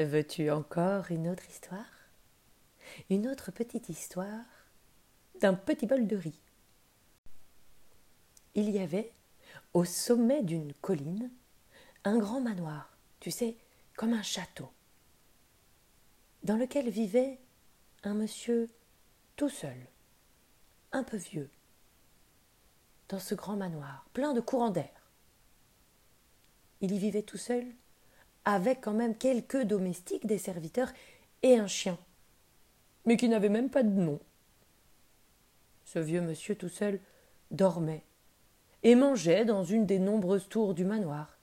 Veux-tu encore une autre histoire? Une autre petite histoire d'un petit bol de riz. Il y avait, au sommet d'une colline, un grand manoir, tu sais, comme un château, dans lequel vivait un monsieur tout seul, un peu vieux, dans ce grand manoir, plein de courants d'air. Il y vivait tout seul, avec quand même quelques domestiques, des serviteurs et un chien, mais qui n'avait même pas de nom. Ce vieux monsieur tout seul dormait et mangeait dans une des nombreuses tours du manoir.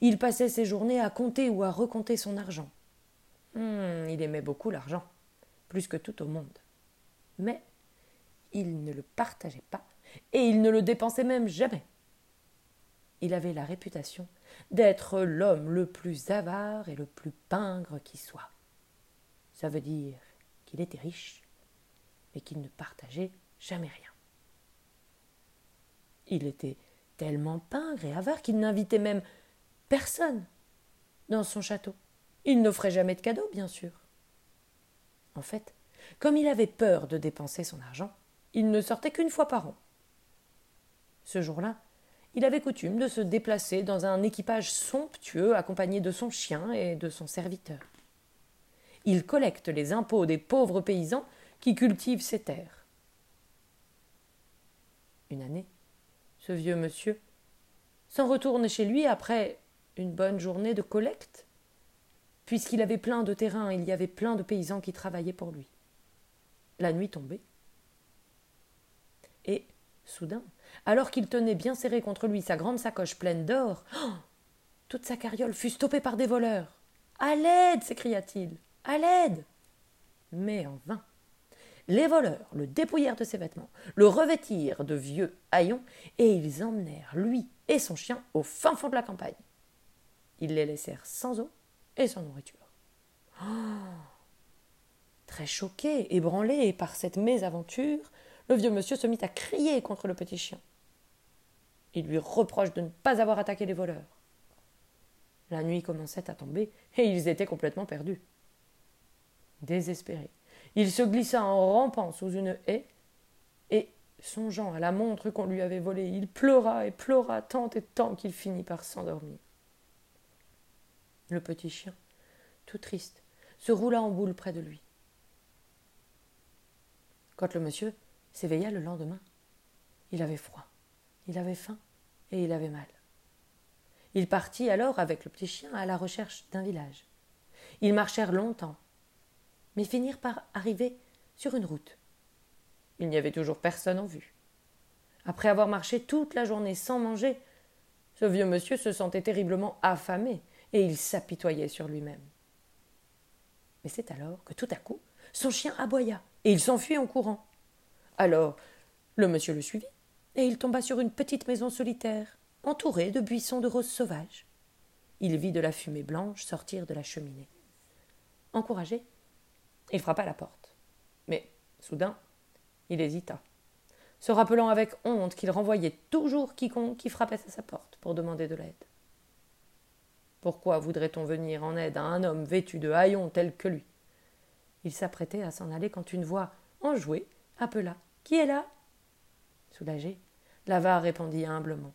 Il passait ses journées à compter ou à recompter son argent. Hum, il aimait beaucoup l'argent, plus que tout au monde. Mais il ne le partageait pas et il ne le dépensait même jamais. Il avait la réputation d'être l'homme le plus avare et le plus pingre qui soit. Ça veut dire qu'il était riche, mais qu'il ne partageait jamais rien. Il était tellement pingre et avare qu'il n'invitait même personne dans son château. Il n'offrait jamais de cadeaux, bien sûr. En fait, comme il avait peur de dépenser son argent, il ne sortait qu'une fois par an. Ce jour-là, il avait coutume de se déplacer dans un équipage somptueux accompagné de son chien et de son serviteur. Il collecte les impôts des pauvres paysans qui cultivent ses terres. Une année, ce vieux monsieur s'en retourne chez lui après une bonne journée de collecte, puisqu'il avait plein de terrain, il y avait plein de paysans qui travaillaient pour lui. La nuit tombait. Et, soudain, alors qu'il tenait bien serré contre lui sa grande sacoche pleine d'or, toute sa carriole fut stoppée par des voleurs. À l'aide s'écria-t-il. À l'aide Mais en vain. Les voleurs le dépouillèrent de ses vêtements, le revêtirent de vieux haillons, et ils emmenèrent lui et son chien au fin fond de la campagne. Ils les laissèrent sans eau et sans nourriture. Très choqué, ébranlé par cette mésaventure, le vieux monsieur se mit à crier contre le petit chien. Il lui reproche de ne pas avoir attaqué les voleurs. La nuit commençait à tomber et ils étaient complètement perdus. Désespéré, il se glissa en rampant sous une haie et, songeant à la montre qu'on lui avait volée, il pleura et pleura tant et tant qu'il finit par s'endormir. Le petit chien, tout triste, se roula en boule près de lui. Quand le monsieur s'éveilla le lendemain, il avait froid, il avait faim et il avait mal. Il partit alors avec le petit chien à la recherche d'un village. Ils marchèrent longtemps, mais finirent par arriver sur une route. Il n'y avait toujours personne en vue. Après avoir marché toute la journée sans manger, ce vieux monsieur se sentait terriblement affamé et il s'apitoyait sur lui-même. Mais c'est alors que tout à coup, son chien aboya et il s'enfuit en courant. Alors, le monsieur le suivit et il tomba sur une petite maison solitaire, entourée de buissons de roses sauvages. Il vit de la fumée blanche sortir de la cheminée. Encouragé, il frappa à la porte. Mais, soudain, il hésita, se rappelant avec honte qu'il renvoyait toujours quiconque qui frappait à sa porte pour demander de l'aide. Pourquoi voudrait-on venir en aide à un homme vêtu de haillons tel que lui? Il s'apprêtait à s'en aller quand une voix enjouée appela Qui est là? Soulagé, L'avare répondit humblement.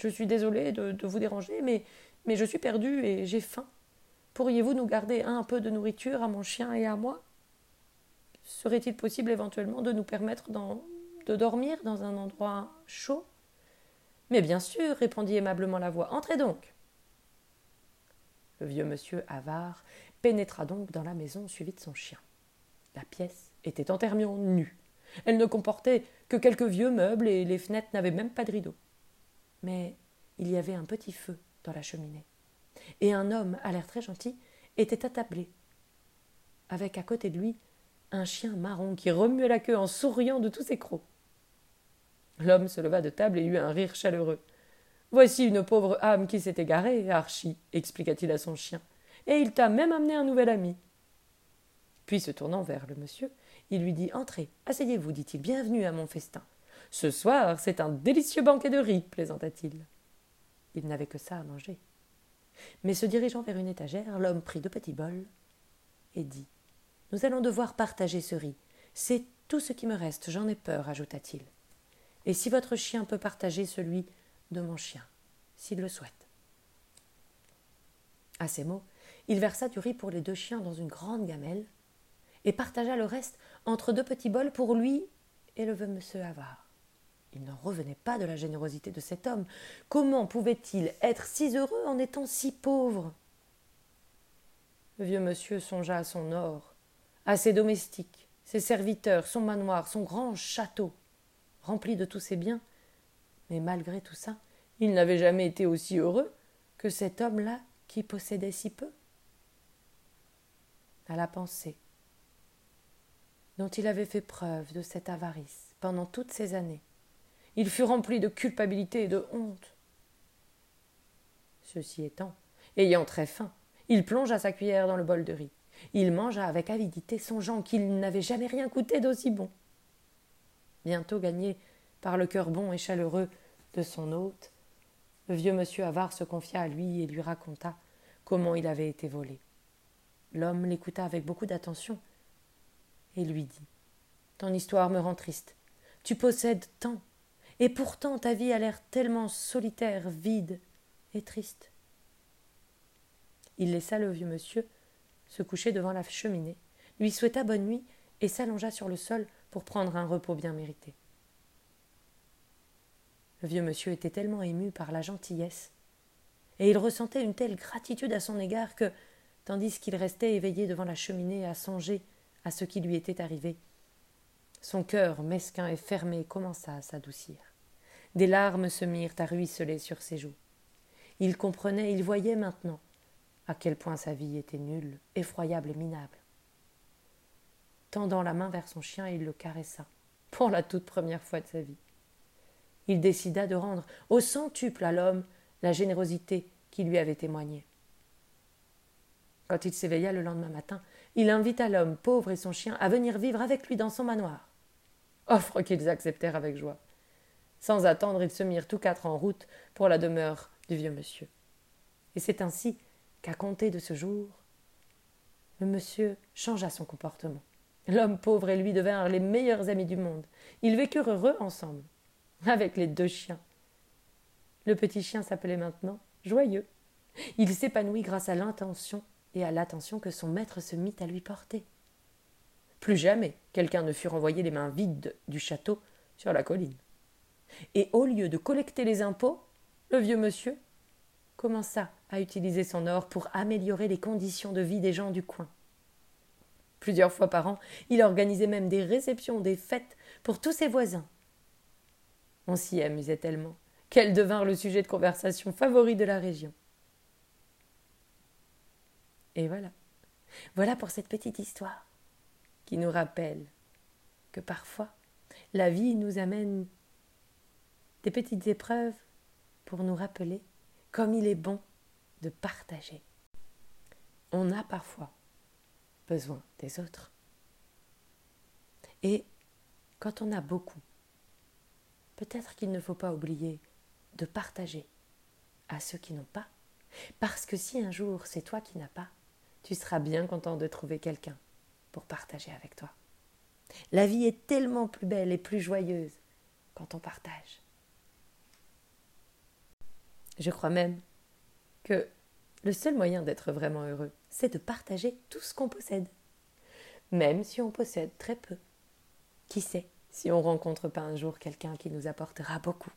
Je suis désolé de, vous déranger, mais, je suis perdu et j'ai faim. Pourriez-vous nous garder un peu de nourriture à mon chien et à moi? Serait-il possible éventuellement de nous permettre de dormir dans un endroit chaud? Mais bien sûr, répondit aimablement la voix. Entrez donc. Le vieux monsieur avare pénétra donc dans la maison suivi de son chien. La pièce était entièrement nue. Elle ne comportait que quelques vieux meubles et les fenêtres n'avaient même pas de rideaux. Mais il y avait un petit feu dans la cheminée. Et un homme, à l'air très gentil, était attablé, avec à côté de lui un chien marron qui remuait la queue en souriant de tous ses crocs. L'homme se leva de table et eut un rire chaleureux. Voici une pauvre âme qui s'est égarée, Archie, expliqua-t-il à son chien, et il t'a même amené un nouvel ami. Puis se tournant vers le monsieur, il lui dit Entrez, asseyez-vous, dit-il, bienvenue à mon festin. Ce soir, c'est un délicieux banquet de riz, plaisanta-t-il. Il, n'avait que ça à manger. Mais se dirigeant vers une étagère, l'homme prit deux petits bols et dit Nous allons devoir partager ce riz. C'est tout ce qui me reste, j'en ai peur, ajouta-t-il. Et si votre chien peut partager celui de mon chien, s'il le souhaite. À ces mots, il versa du riz pour les deux chiens dans une grande gamelle et partagea le reste entre deux petits bols pour lui et le vieux monsieur avare. Il n'en revenait pas de la générosité de cet homme. Comment pouvait-il être si heureux en étant si pauvre? Le vieux monsieur songea à son or, à ses domestiques, ses serviteurs, son manoir, son grand château, rempli de tous ses biens. Mais malgré tout ça, il n'avait jamais été aussi heureux que cet homme-là qui possédait si peu. À la pensée dont il avait fait preuve de cette avarice pendant toutes ces années, il fut rempli de culpabilité et de honte. Ceci étant, ayant très faim, il plongea sa cuillère dans le bol de riz. Il mangea avec avidité, songeant qu'il n'avait jamais rien coûté d'aussi bon. Bientôt gagné par le cœur bon et chaleureux de son hôte, le vieux monsieur avare se confia à lui et lui raconta comment il avait été volé. L'homme l'écouta avec beaucoup d'attention et lui dit Ton histoire me rend triste. Tu possèdes tant, et pourtant ta vie a l'air tellement solitaire, vide et triste. Il laissa le vieux monsieur se coucher devant la cheminée, lui souhaita bonne nuit et s'allongea sur le sol pour prendre un repos bien mérité. Le vieux monsieur était tellement ému par la gentillesse, et il ressentait une telle gratitude à son égard que, tandis qu'il restait éveillé devant la cheminée à songer à ce qui lui était arrivé, son cœur mesquin et fermé commença à s'adoucir. Des larmes se mirent à ruisseler sur ses joues. Il comprenait, il voyait maintenant à quel point sa vie était nulle, effroyable et minable. Tendant la main vers son chien, il le caressa, pour la toute première fois de sa vie il décida de rendre au centuple à l'homme la générosité qui lui avait témoigné. Quand il s'éveilla le lendemain matin, il invita l'homme pauvre et son chien à venir vivre avec lui dans son manoir. Offre qu'ils acceptèrent avec joie. Sans attendre, ils se mirent tous quatre en route pour la demeure du vieux monsieur. Et c'est ainsi qu'à compter de ce jour, le monsieur changea son comportement. L'homme pauvre et lui devinrent les meilleurs amis du monde. Ils vécurent heureux ensemble avec les deux chiens. Le petit chien s'appelait maintenant Joyeux. Il s'épanouit grâce à l'intention et à l'attention que son maître se mit à lui porter. Plus jamais quelqu'un ne fut renvoyé les mains vides du château sur la colline. Et au lieu de collecter les impôts, le vieux monsieur commença à utiliser son or pour améliorer les conditions de vie des gens du coin. Plusieurs fois par an, il organisait même des réceptions, des fêtes pour tous ses voisins, on s'y amusait tellement qu'elle devint le sujet de conversation favori de la région. Et voilà. Voilà pour cette petite histoire qui nous rappelle que parfois la vie nous amène des petites épreuves pour nous rappeler comme il est bon de partager. On a parfois besoin des autres. Et quand on a beaucoup, peut-être qu'il ne faut pas oublier de partager à ceux qui n'ont pas. Parce que si un jour c'est toi qui n'as pas, tu seras bien content de trouver quelqu'un pour partager avec toi. La vie est tellement plus belle et plus joyeuse quand on partage. Je crois même que le seul moyen d'être vraiment heureux, c'est de partager tout ce qu'on possède, même si on possède très peu. Qui sait si on rencontre pas un jour quelqu'un qui nous apportera beaucoup.